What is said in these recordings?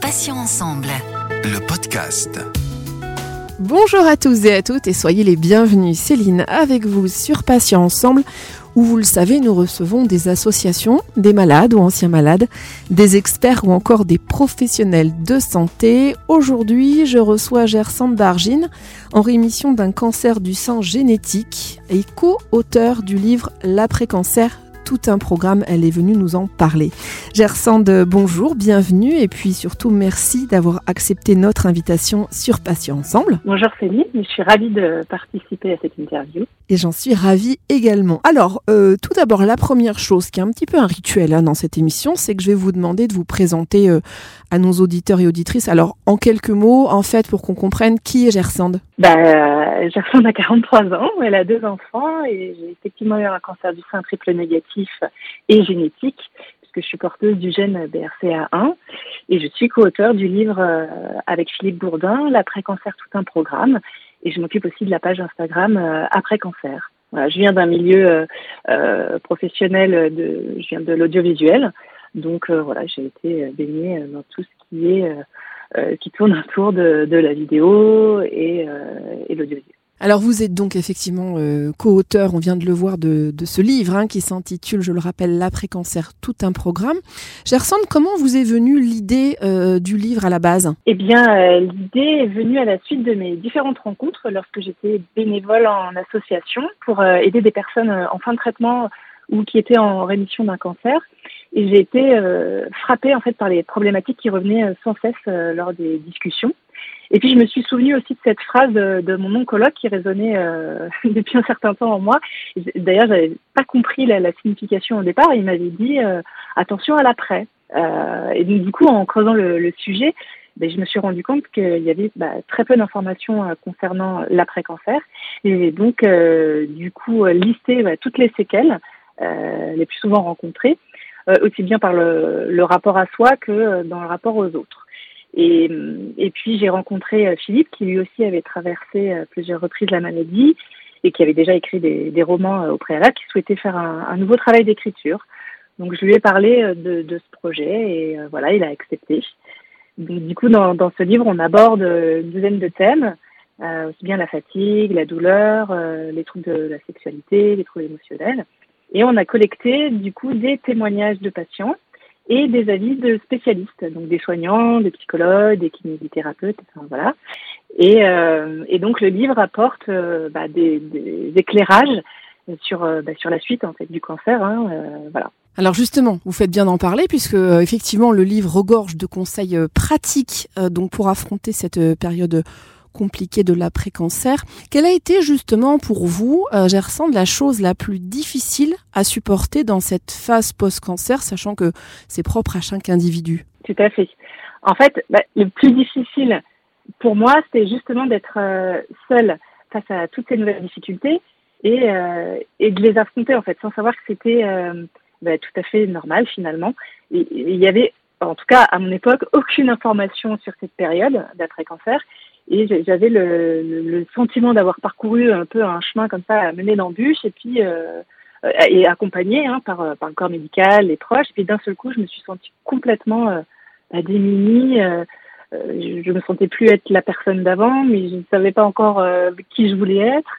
Patients ensemble. Le podcast. Bonjour à tous et à toutes et soyez les bienvenus. Céline avec vous sur Patients Ensemble où vous le savez, nous recevons des associations, des malades ou anciens malades, des experts ou encore des professionnels de santé. Aujourd'hui, je reçois Gersande Dargine en rémission d'un cancer du sang génétique et co-auteur du livre L'après-cancer tout un programme. Elle est venue nous en parler. Gersande, bonjour, bienvenue et puis surtout merci d'avoir accepté notre invitation sur Patient Ensemble. Bonjour Céline, je suis ravie de participer à cette interview. Et j'en suis ravie également. Alors, euh, tout d'abord, la première chose qui est un petit peu un rituel hein, dans cette émission, c'est que je vais vous demander de vous présenter euh, à nos auditeurs et auditrices. Alors, en quelques mots, en fait, pour qu'on comprenne qui est Gersande. Bah, euh, Gersande a 43 ans, elle a deux enfants et j'ai effectivement eu un cancer du sein triple négatif et génétique puisque je suis porteuse du gène BRCA1 et je suis co-auteur du livre euh, avec Philippe Bourdin, L'après-cancer tout un programme et je m'occupe aussi de la page Instagram euh, Après Cancer. Voilà, je viens d'un milieu euh, professionnel, de, je viens de l'audiovisuel, donc voilà, j'ai été baignée dans tout ce qui est qui tourne autour de, de la vidéo et, et l'audiovisuel. Alors vous êtes donc effectivement euh, co-auteur, on vient de le voir, de, de ce livre hein, qui s'intitule, je le rappelle, L'après-cancer, tout un programme. Gersande, comment vous est venue l'idée euh, du livre à la base? Eh bien, euh, l'idée est venue à la suite de mes différentes rencontres lorsque j'étais bénévole en association pour euh, aider des personnes euh, en fin de traitement ou qui étaient en rémission d'un cancer. Et j'ai été euh, frappée en fait par les problématiques qui revenaient sans cesse lors des discussions. Et puis je me suis souvenue aussi de cette phrase de, mon oncologue qui résonnait euh, depuis un certain temps en moi. D'ailleurs, j'avais pas compris la, la, signification au départ. Il m'avait dit euh, attention à l'après. Euh, et donc du coup, en creusant le, le sujet, ben, je me suis rendu compte qu'il y avait bah, très peu d'informations euh, concernant l'après-cancer. Et donc euh, du coup listé bah, toutes les séquelles les plus souvent rencontrées, aussi bien par le, le rapport à soi que dans le rapport aux autres. Et, et puis j'ai rencontré Philippe qui lui aussi avait traversé plusieurs reprises la maladie et qui avait déjà écrit des, des romans au préalable, qui souhaitait faire un, un nouveau travail d'écriture. Donc je lui ai parlé de, de ce projet et euh, voilà, il a accepté. Donc, du coup, dans, dans, ce livre, on aborde une dizaine de thèmes, euh, aussi bien la fatigue, la douleur, euh, les troubles de la sexualité, les troubles émotionnels. Et on a collecté du coup des témoignages de patients et des avis de spécialistes, donc des soignants, des psychologues, des kinésithérapeutes, enfin, voilà. Et, euh, et, donc le livre apporte euh, bah, des, éclairages sur, euh, bah, sur la suite en fait du cancer, hein, voilà. Alors justement, vous faites bien d'en parler puisque effectivement le livre regorge de conseils pratiques donc pour affronter cette période compliquée de l'après-cancer. Quelle a été justement pour vous, euh, la chose la plus difficile à supporter dans cette phase post-cancer, sachant que c'est propre à chaque individu? Tout à fait. En fait, bah, le plus difficile pour moi, c'était justement d'être euh, seule face à toutes ces nouvelles difficultés et, euh, et de les affronter en fait, sans savoir que c'était euh, bah, tout à fait normal finalement. Il y avait, en tout cas à mon époque, aucune information sur cette période d'après-cancer et j'avais le, le, sentiment d'avoir parcouru un peu un chemin comme ça mené d'embûches et puis euh, et accompagné hein, par, par le corps médical, les proches. Et puis d'un seul coup, je me suis sentie complètement euh, démunie. Euh, je me sentais plus être la personne d'avant, mais je ne savais pas encore euh, qui je voulais être.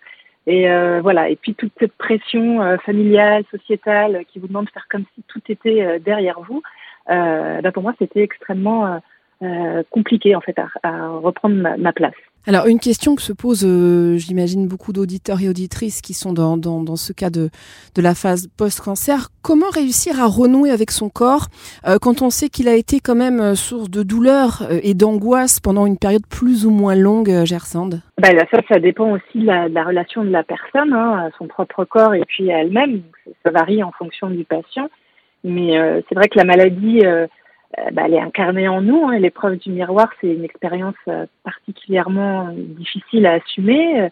Et euh, voilà. Et puis toute cette pression euh, familiale, sociétale, qui vous demande de faire comme si tout était euh, derrière vous. Là, pour moi, c'était extrêmement euh, compliqué en fait à, à reprendre ma, ma, place. Alors une question que se pose, euh, j'imagine beaucoup d'auditeurs et auditrices qui sont dans, dans, dans, ce cas de, de la phase post-cancer, comment réussir à renouer avec son corps euh, quand on sait qu'il a été quand même euh, source de douleur et d'angoisse pendant une période plus ou moins longue, Gersande? Bah, Ça, ça dépend aussi de la, de la relation de la personne, hein, à son propre corps et puis à elle-même. Ça varie en fonction du patient. Mais c'est vrai que la maladie bah, elle est incarnée en nous. Hein. L'épreuve du miroir, c'est une expérience euh, particulièrement difficile à assumer.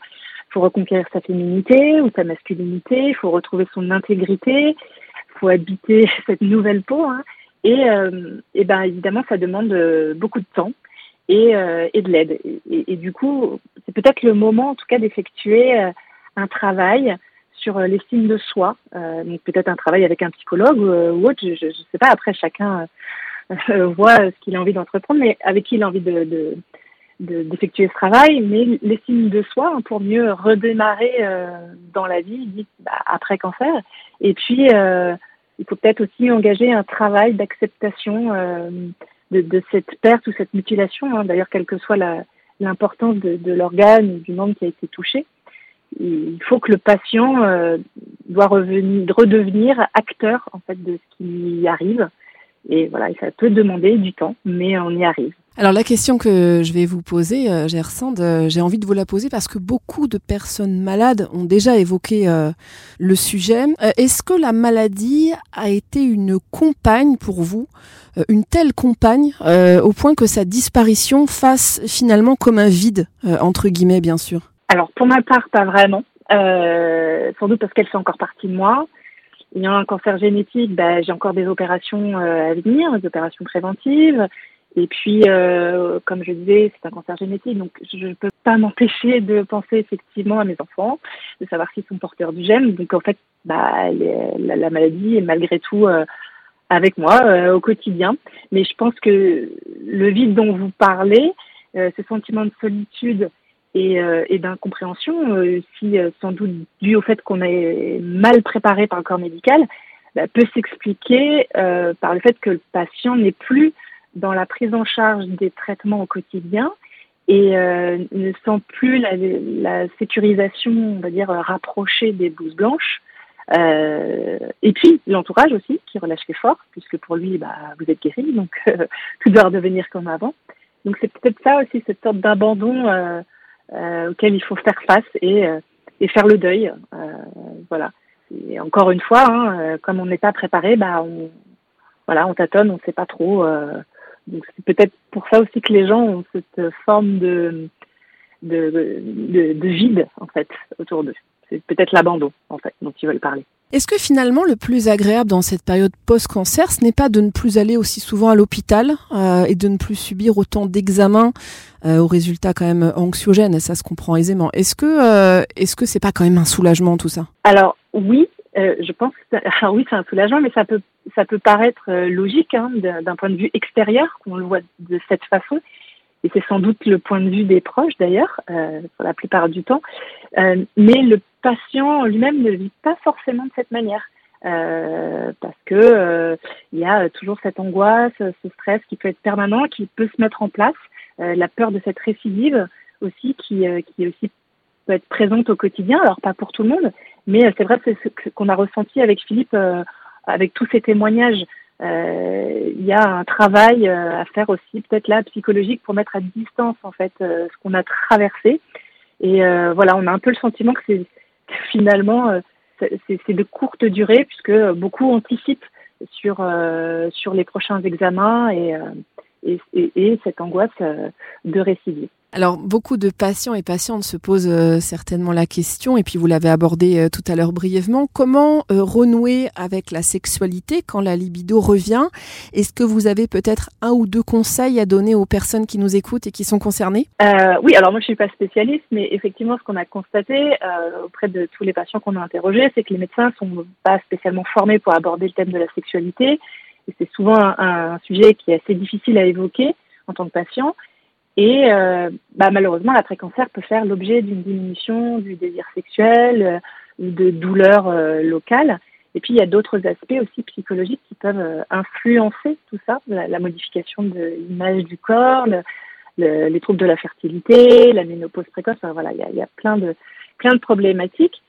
Il faut reconquérir sa féminité ou sa masculinité, il faut retrouver son intégrité, il faut habiter cette nouvelle peau. Hein. Et, euh, et ben évidemment, ça demande euh, beaucoup de temps et, euh, et de l'aide. Et, du coup, c'est peut-être le moment, en tout cas, d'effectuer un travail sur l'estime de soi, donc peut-être un travail avec un psychologue ou autre, je ne sais pas. Après, chacun voit ce qu'il a envie d'entreprendre, mais avec qui il a envie de, de d'effectuer ce travail, mais l'estime de soi hein, pour mieux redémarrer euh, dans la vie bah, après cancer. Et puis, euh, il faut peut-être aussi engager un travail d'acceptation euh, de, cette perte ou cette mutilation, hein, d'ailleurs, quelle que soit l'importance de, l'organe ou du membre qui a été touché. Il faut que le patient euh, doit revenir, redevenir acteur en fait de ce qui arrive. Et voilà, ça peut demander du temps, mais on y arrive. Alors la question que je vais vous poser, euh, Gersand, euh, j'ai envie de vous la poser parce que beaucoup de personnes malades ont déjà évoqué euh, le sujet. Est-ce que la maladie a été une compagne pour vous, une telle compagne, au point que sa disparition fasse finalement comme un vide, entre guillemets bien sûr? Alors pour ma part, pas vraiment. sans doute parce qu'elle fait encore partie de moi. Il y a un cancer génétique, bah, j'ai encore des opérations à venir, des opérations préventives. Et puis, euh, comme je disais, c'est un cancer génétique, donc je ne peux pas m'empêcher de penser effectivement à mes enfants, de savoir s'ils sont porteurs du gène. Donc en fait, bah, la, la, maladie est malgré tout euh, avec moi euh, au quotidien. Mais je pense que le vide dont vous parlez, euh, ce sentiment de solitude et, euh, et d'incompréhension, si sans doute dû au fait qu'on est mal préparé par le corps médical, bah, peut s'expliquer par le fait que le patient n'est plus dans la prise en charge des traitements au quotidien et euh, ne sent plus la, la, sécurisation, on va dire, rapprochée des blouses blanches. Euh, et puis l'entourage aussi qui relâche l'effort, puisque pour lui, bah, vous êtes guéri, donc euh, tout doit redevenir comme avant. Donc c'est peut-être ça aussi, cette sorte d'abandon euh, euh, auquel il faut faire face et, euh, et faire le deuil. voilà. Et encore une fois, hein, comme on n'est pas préparé, bah, on, voilà, on tâtonne, on ne sait pas trop. Donc c'est peut-être pour ça aussi que les gens ont cette forme de, de, de, de vide en fait autour d'eux. C'est peut-être l'abandon en fait dont ils veulent parler. Est-ce que finalement le plus agréable dans cette période post-cancer, ce n'est pas de ne plus aller aussi souvent à l'hôpital euh, et de ne plus subir autant d'examens euh, aux résultats quand même anxiogènes Ça se comprend aisément. Est-ce que euh, est-ce que c'est pas quand même un soulagement tout ça? Alors oui, je pense que oui, c'est un soulagement, mais ça peut ça peut paraître logique hein, d'un point de vue extérieur qu'on le voit de cette façon. Et c'est sans doute le point de vue des proches d'ailleurs, pour la plupart du temps. Mais le patient lui-même ne vit pas forcément de cette manière. Euh, parce que il y a toujours cette angoisse, ce stress qui peut être permanent, qui peut se mettre en place, la peur de cette récidive aussi qui, qui aussi peut être présente au quotidien. Alors pas pour tout le monde, mais c'est vrai que c'est ce qu'on a ressenti avec Philippe avec tous ces témoignages, euh, il y a un travail euh, à faire aussi, peut-être là psychologique, pour mettre à distance en fait euh, ce qu'on a traversé. Et voilà, on a un peu le sentiment que c'est finalement c'est de courte durée puisque beaucoup anticipent sur sur les prochains examens et et, et cette angoisse de récidive. Alors, beaucoup de patients et patientes se posent euh, certainement la question, et puis vous l'avez abordé euh, tout à l'heure brièvement, comment euh, renouer avec la sexualité quand la libido revient? Est-ce que vous avez peut-être un ou deux conseils à donner aux personnes qui nous écoutent et qui sont concernées? Oui, alors moi je suis pas spécialiste, mais effectivement ce qu'on a constaté auprès de tous les patients qu'on a interrogés, c'est que les médecins sont pas spécialement formés pour aborder le thème de la sexualité, c'est souvent un sujet qui est assez difficile à évoquer en tant que patient. Et euh, bah, malheureusement, l'après-cancer peut faire l'objet d'une diminution du désir sexuel euh, ou de douleurs euh, locales. Et puis, il y a d'autres aspects aussi psychologiques qui peuvent euh, influencer tout ça, la, modification de l'image du corps, le, le, les troubles de la fertilité, la ménopause précoce. Voilà, il y a, plein, de, problématiques.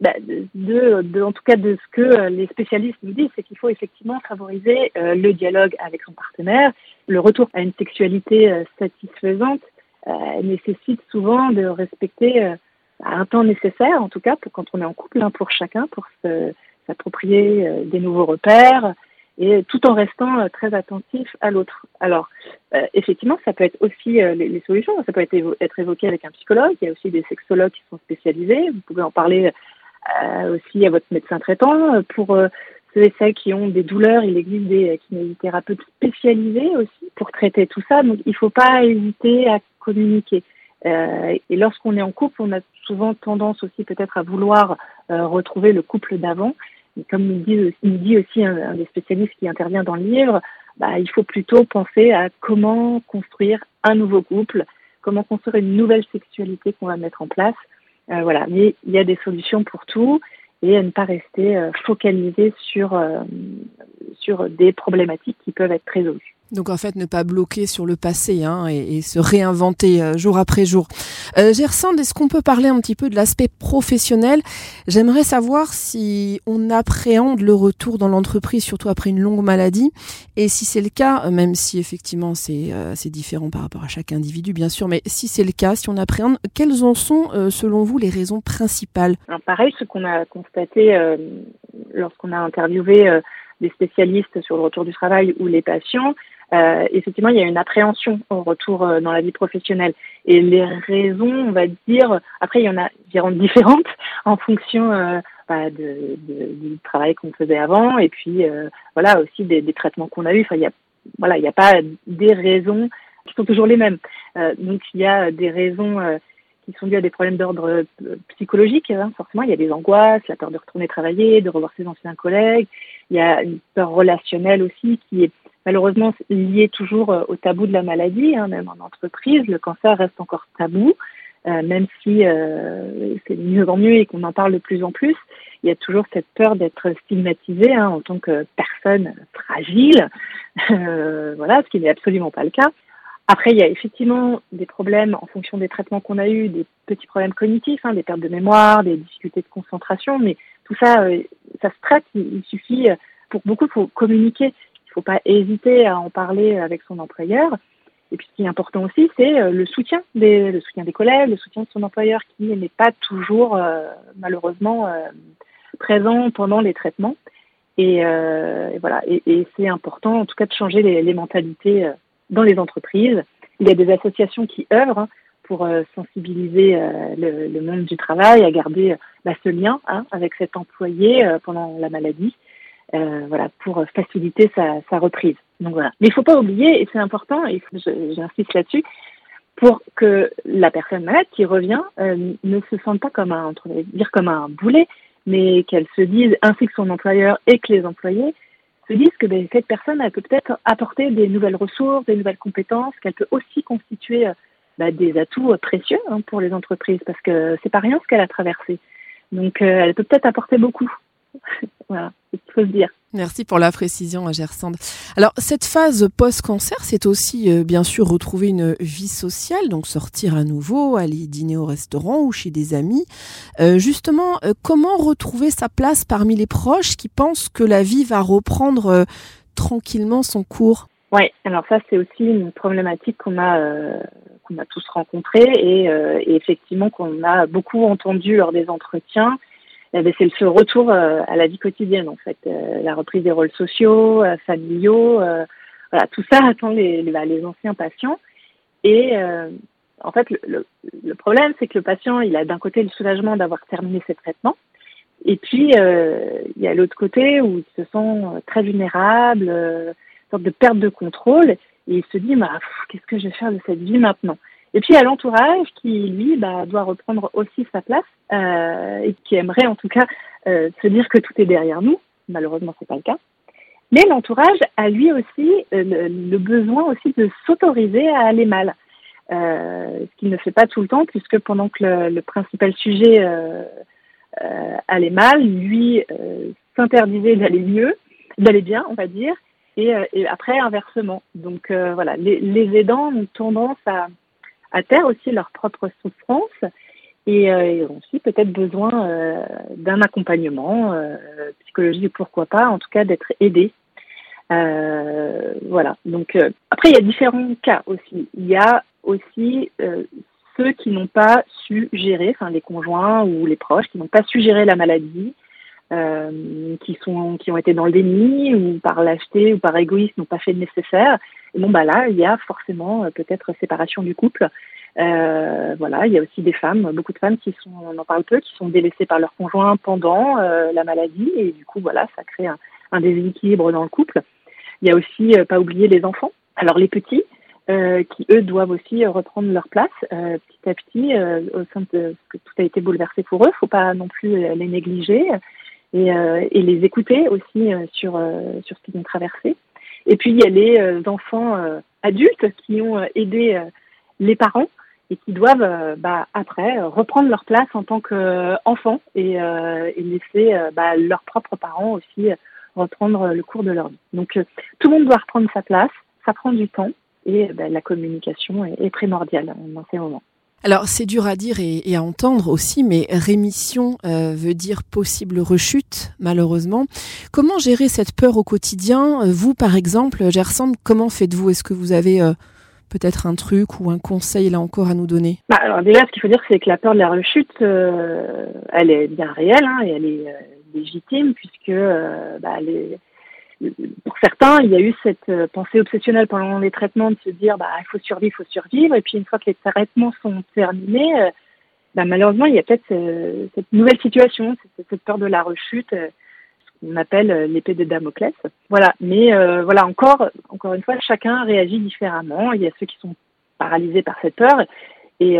Bah, de, de, en tout cas de ce que les spécialistes nous disent, c'est qu'il faut effectivement favoriser euh, le dialogue avec son partenaire. Le retour à une sexualité euh, satisfaisante euh, nécessite souvent de respecter euh, un temps nécessaire, en tout cas pour quand on est en couple, hein, pour chacun, pour s'approprier euh, des nouveaux repères, et tout en restant très attentif à l'autre. Alors, effectivement, ça peut être aussi les, les, solutions, ça peut être, être évoqué avec un psychologue, il y a aussi des sexologues qui sont spécialisés, vous pouvez en parler euh, aussi à votre médecin traitant. Pour euh, ceux et celles qui ont des douleurs, il existe des kinésithérapeutes spécialisés aussi pour traiter tout ça. Donc il ne faut pas hésiter à communiquer. et lorsqu'on est en couple, on a souvent tendance aussi peut-être à vouloir retrouver le couple d'avant. Comme nous dit, aussi un, des spécialistes qui intervient dans le livre, bah, il faut plutôt penser à comment construire un nouveau couple, comment construire une nouvelle sexualité qu'on va mettre en place. Euh, voilà, mais il y a des solutions pour tout et à ne pas rester euh, focalisé sur, euh, sur des problématiques qui peuvent être résolues. Donc en fait, ne pas bloquer sur le passé hein, et, se réinventer euh, jour après jour. Euh, Gersand, est-ce qu'on peut parler un petit peu de l'aspect professionnel? J'aimerais savoir si on appréhende le retour dans l'entreprise, surtout après une longue maladie, et si c'est le cas, même si effectivement c'est euh, différent par rapport à chaque individu, bien sûr, mais si c'est le cas, si on appréhende, quelles en sont euh, selon vous les raisons principales? Alors pareil, ce qu'on a constaté lorsqu'on a interviewé des spécialistes sur le retour du travail ou les patients, euh, effectivement, il y a une appréhension au retour euh, dans la vie professionnelle. Et les raisons, on va dire, après, il y en a différentes en fonction euh, bah, de, de, du travail qu'on faisait avant et puis euh, voilà aussi des, des traitements qu'on a eus. Enfin, il y a, voilà, il n'y a pas des raisons qui sont toujours les mêmes. Euh, donc, il y a des raisons qui sont dues à des problèmes d'ordre psychologique. Hein, forcément, il y a des angoisses, la peur de retourner travailler, de revoir ses anciens collègues. Il y a une peur relationnelle aussi qui est malheureusement lié toujours euh, au tabou de la maladie, hein, même en entreprise, le cancer reste encore tabou, euh, même si euh, c'est mieux en mieux et qu'on en parle de plus en plus. Il y a toujours cette peur d'être stigmatisé hein, en tant que personne fragile, voilà, ce qui n'est absolument pas le cas. Après, il y a effectivement des problèmes en fonction des traitements qu'on a eus, des petits problèmes cognitifs, hein, des pertes de mémoire, des difficultés de concentration, mais tout ça, ça se traite. Il, suffit, pour beaucoup, il faut communiquer faut pas hésiter à en parler avec son employeur. Et puis, ce qui est important aussi, c'est euh, le soutien des, le soutien des collègues, le soutien de son employeur qui n'est pas toujours, euh, malheureusement, euh, présent pendant les traitements. Et, voilà. Et, c'est important, en tout cas, de changer les, mentalités dans les entreprises. Il y a des associations qui œuvrent hein, pour sensibiliser le, monde du travail à garder bah, ce lien hein, avec cet employé pendant la maladie. Euh, voilà, pour faciliter sa, reprise. Donc voilà. Mais il faut pas oublier, et c'est important, et j'insiste là-dessus, pour que la personne malade qui revient euh, ne se sente pas comme un, dire comme un boulet, mais qu'elle se dise, ainsi que son employeur et que les employés, se disent que ben, cette personne, elle peut peut-être apporter des nouvelles ressources, des nouvelles compétences, qu'elle peut aussi constituer euh, bah, des atouts précieux hein, pour les entreprises, parce que c'est pas rien ce qu'elle a traversé. Donc, elle peut peut-être apporter beaucoup. voilà, c'est ce qu'il faut se dire. Merci pour la précision, Gersande. Alors, cette phase post-cancer, c'est aussi euh, bien sûr retrouver une vie sociale, donc sortir à nouveau, aller dîner au restaurant ou chez des amis. Euh, justement, euh, comment retrouver sa place parmi les proches qui pensent que la vie va reprendre tranquillement son cours? Oui, alors ça, c'est aussi une problématique qu'on a, qu'on a tous rencontrée et, et effectivement qu'on a beaucoup entendu lors des entretiens. Eh ben, c'est ce retour euh, à la vie quotidienne en fait, euh, la reprise des rôles sociaux, euh, familiaux, tout ça attend les, bah, anciens patients. Et en fait, le, le problème, c'est que le patient, il a d'un côté le soulagement d'avoir terminé ses traitements, et puis il y a l'autre côté où il se sent très vulnérable, une sorte de perte de contrôle, et il se dit, bah, qu'est-ce que je vais faire de cette vie maintenant? Et puis à l'entourage qui, lui, bah, doit reprendre aussi sa place euh, et qui aimerait en tout cas euh, se dire que tout est derrière nous. Malheureusement, c'est pas le cas. Mais l'entourage a lui aussi euh, le, besoin aussi de s'autoriser à aller mal, ce qu'il ne fait pas tout le temps, puisque pendant que le, principal sujet allait mal, lui s'interdisait d'aller mieux, d'aller bien, on va dire, et, et après inversement. Donc voilà, les, aidants ont tendance à à terre aussi leur propre souffrance et euh, ont aussi peut-être besoin euh, d'un accompagnement euh, psychologique, pourquoi pas, en tout cas d'être aidés. Euh, voilà. Donc après, il y a différents cas aussi. Il y a aussi ceux qui n'ont pas su gérer, enfin les conjoints ou les proches qui n'ont pas su gérer la maladie, qui sont qui ont été dans le déni ou par lâcheté ou par égoïsme n'ont pas fait le nécessaire bon, bah là, il y a forcément euh, peut-être séparation du couple. Euh, voilà, il y a aussi des femmes, beaucoup de femmes qui sont, on en parle peu, qui sont délaissées par leur conjoint pendant euh, la maladie et du coup, voilà, ça crée un, déséquilibre dans le couple. Il y a aussi, pas oublier les enfants. Alors les petits, qui eux doivent aussi reprendre leur place petit à petit au sein de que tout a été bouleversé pour eux. Faut pas non plus les négliger et, et les écouter aussi sur sur ce qu'ils ont traversé. Et puis il y a les enfants adultes qui ont aidé les parents et qui doivent bah, après reprendre leur place en tant qu'enfants et, et laisser bah, leurs propres parents aussi reprendre le cours de leur vie. Donc tout le monde doit reprendre sa place, ça prend du temps et ben, la communication est, primordiale dans ces moments. Alors c'est dur à dire et, à entendre aussi, mais rémission euh, veut dire possible rechute, malheureusement. Comment gérer cette peur au quotidien? Vous, par exemple, Gerson, comment faites-vous? Est-ce que vous avez euh, peut-être un truc ou un conseil là encore à nous donner? Bah, Alors déjà, ce qu'il faut dire, c'est que la peur de la rechute, euh, elle est bien réelle hein, et elle est légitime puisque bah, pour certains, il y a eu cette euh, pensée obsessionnelle pendant les traitements de se dire bah il faut survivre, il faut survivre, et puis une fois que les traitements sont terminés, euh, bah, malheureusement il y a peut-être euh, cette nouvelle situation, cette peur de la rechute, ce qu'on appelle l'épée de Damoclès. Voilà, mais voilà encore, encore une fois, chacun réagit différemment. Il y a ceux qui sont paralysés par cette peur. Et,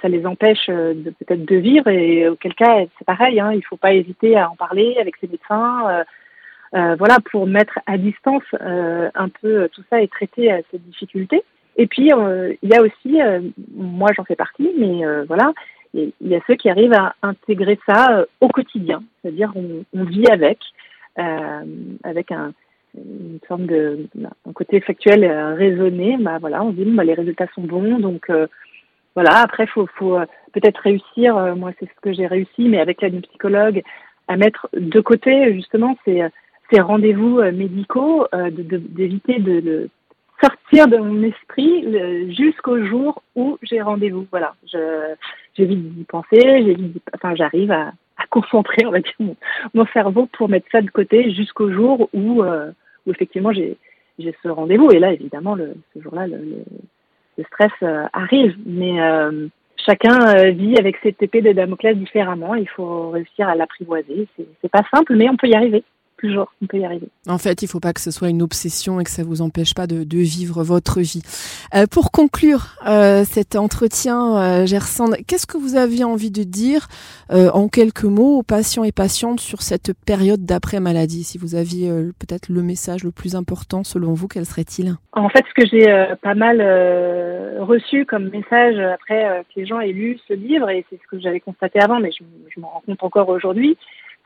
ça les empêche peut-être de vivre et auquel cas c'est pareil, hein, il faut pas hésiter à en parler avec ses médecins, voilà, pour mettre à distance euh, un peu tout ça et traiter euh, ces difficultés. Et puis, il y a aussi, moi j'en fais partie, mais voilà, il y a ceux qui arrivent à intégrer ça au quotidien, c'est-à-dire on, on, vit avec, avec un, une forme de un côté factuel raisonné. Bah voilà, on dit bah, les résultats sont bons, donc voilà. Après, faut, faut peut-être réussir. moi, c'est ce que j'ai réussi, mais avec l'aide psychologue, à mettre de côté justement c'est ces rendez-vous euh, médicaux, euh, d'éviter de, de, sortir de mon esprit euh, jusqu'au jour où j'ai rendez-vous. Voilà, j'évite d'y penser, j'évite, enfin, j'arrive à, à, concentrer, on va dire, mon, mon, cerveau pour mettre ça de côté jusqu'au jour où, où effectivement j'ai ce rendez-vous. Et là, évidemment, le, ce jour-là, le, le, stress arrive. Mais euh, chacun vit avec cette épée de Damoclès différemment. Il faut réussir à l'apprivoiser. C'est pas simple, mais on peut y arriver toujours, on peut y arriver. En fait, il ne faut pas que ce soit une obsession et que ça vous empêche pas de, vivre votre vie. Euh, pour conclure euh, cet entretien, euh, Gersand, qu'est-ce que vous aviez envie de dire euh, en quelques mots aux patients et patientes sur cette période d'après-maladie Si vous aviez peut-être le message le plus important selon vous, quel serait-il? En fait, ce que j'ai pas mal reçu comme message après que les gens aient lu ce livre, et c'est ce que j'avais constaté avant, mais je, je m'en rends compte encore aujourd'hui,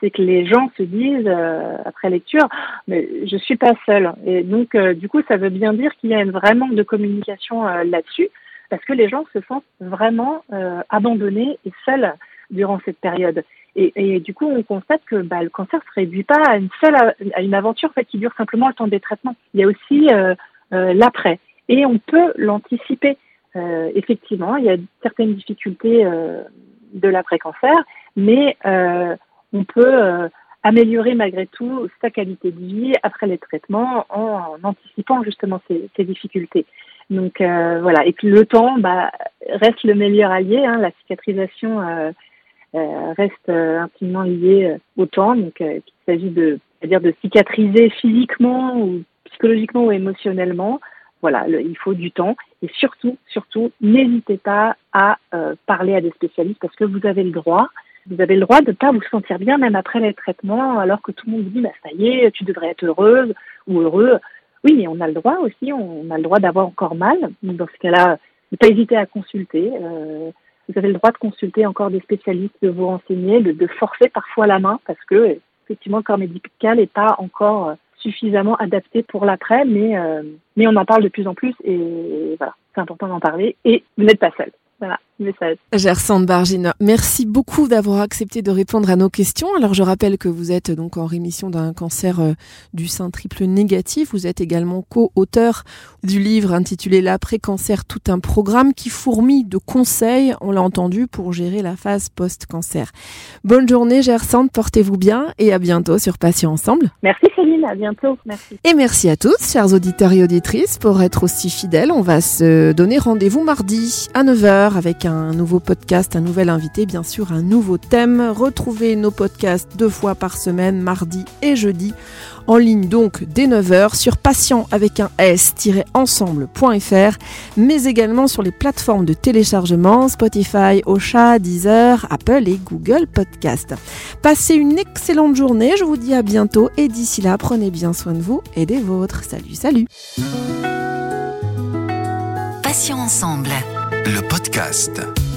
c'est que les gens se disent euh, après lecture, mais je suis pas seule. Et donc, euh, du coup, ça veut bien dire qu'il y a vraiment de communication euh, là-dessus, parce que les gens se sentent vraiment abandonnés et seuls durant cette période. Et, et, du coup, on constate que bah, le cancer se réduit pas à une seule à une aventure en fait, qui dure simplement le temps des traitements. Il y a aussi l'après, et on peut l'anticiper. effectivement, il y a certaines difficultés de l'après-cancer, mais on peut euh, améliorer malgré tout sa qualité de vie après les traitements en, anticipant justement ces, difficultés. Donc euh, voilà, et puis le temps bah, reste le meilleur allié, hein, la cicatrisation euh, reste intimement liée au temps, donc il s'agit de, c'est-à-dire de cicatriser physiquement ou psychologiquement ou émotionnellement. Voilà, il faut du temps et surtout, surtout, n'hésitez pas à parler à des spécialistes parce que vous avez le droit vous avez le droit de ne pas vous sentir bien même après les traitements, alors que tout le monde vous dit bah, ça y est, tu devrais être heureuse ou heureux. Oui, mais on a le droit aussi, on a le droit d'avoir encore mal. Donc dans ce cas-là, ne pas hésiter à consulter. Euh, vous avez le droit de consulter encore des spécialistes, de vous renseigner, de, de forcer parfois la main parce que effectivement le corps médical n'est pas encore suffisamment adapté pour l'après, mais euh, mais on en parle de plus en plus et voilà, c'est important d'en parler et vous n'êtes pas seul. Voilà, message. Gersande Bargina, merci beaucoup d'avoir accepté de répondre à nos questions. Alors je rappelle que vous êtes donc en rémission d'un cancer euh, du sein triple négatif. Vous êtes également co-auteur du livre intitulé L'après-cancer, tout un programme qui fourmille de conseils, on l'a entendu, pour gérer la phase post-cancer. Bonne journée Gersande, portez-vous bien et à bientôt sur Patients Ensemble. Merci Céline, à bientôt. Merci. Et merci à tous, chers auditeurs et auditrices, pour être aussi fidèles. On va se donner rendez-vous mardi à 9h avec un nouveau podcast, un nouvel invité, bien sûr un nouveau thème. Retrouvez nos podcasts deux fois par semaine, mardi et jeudi En ligne donc dès 9h sur patient avec un s-ensemble.fr, mais également sur les plateformes de téléchargement Spotify, Ocha, Deezer, Apple et Google Podcast. Passez une excellente journée, je vous dis à bientôt et d'ici là, prenez bien soin de vous et des vôtres. Salut, salut. Passions ensemble. Le podcast.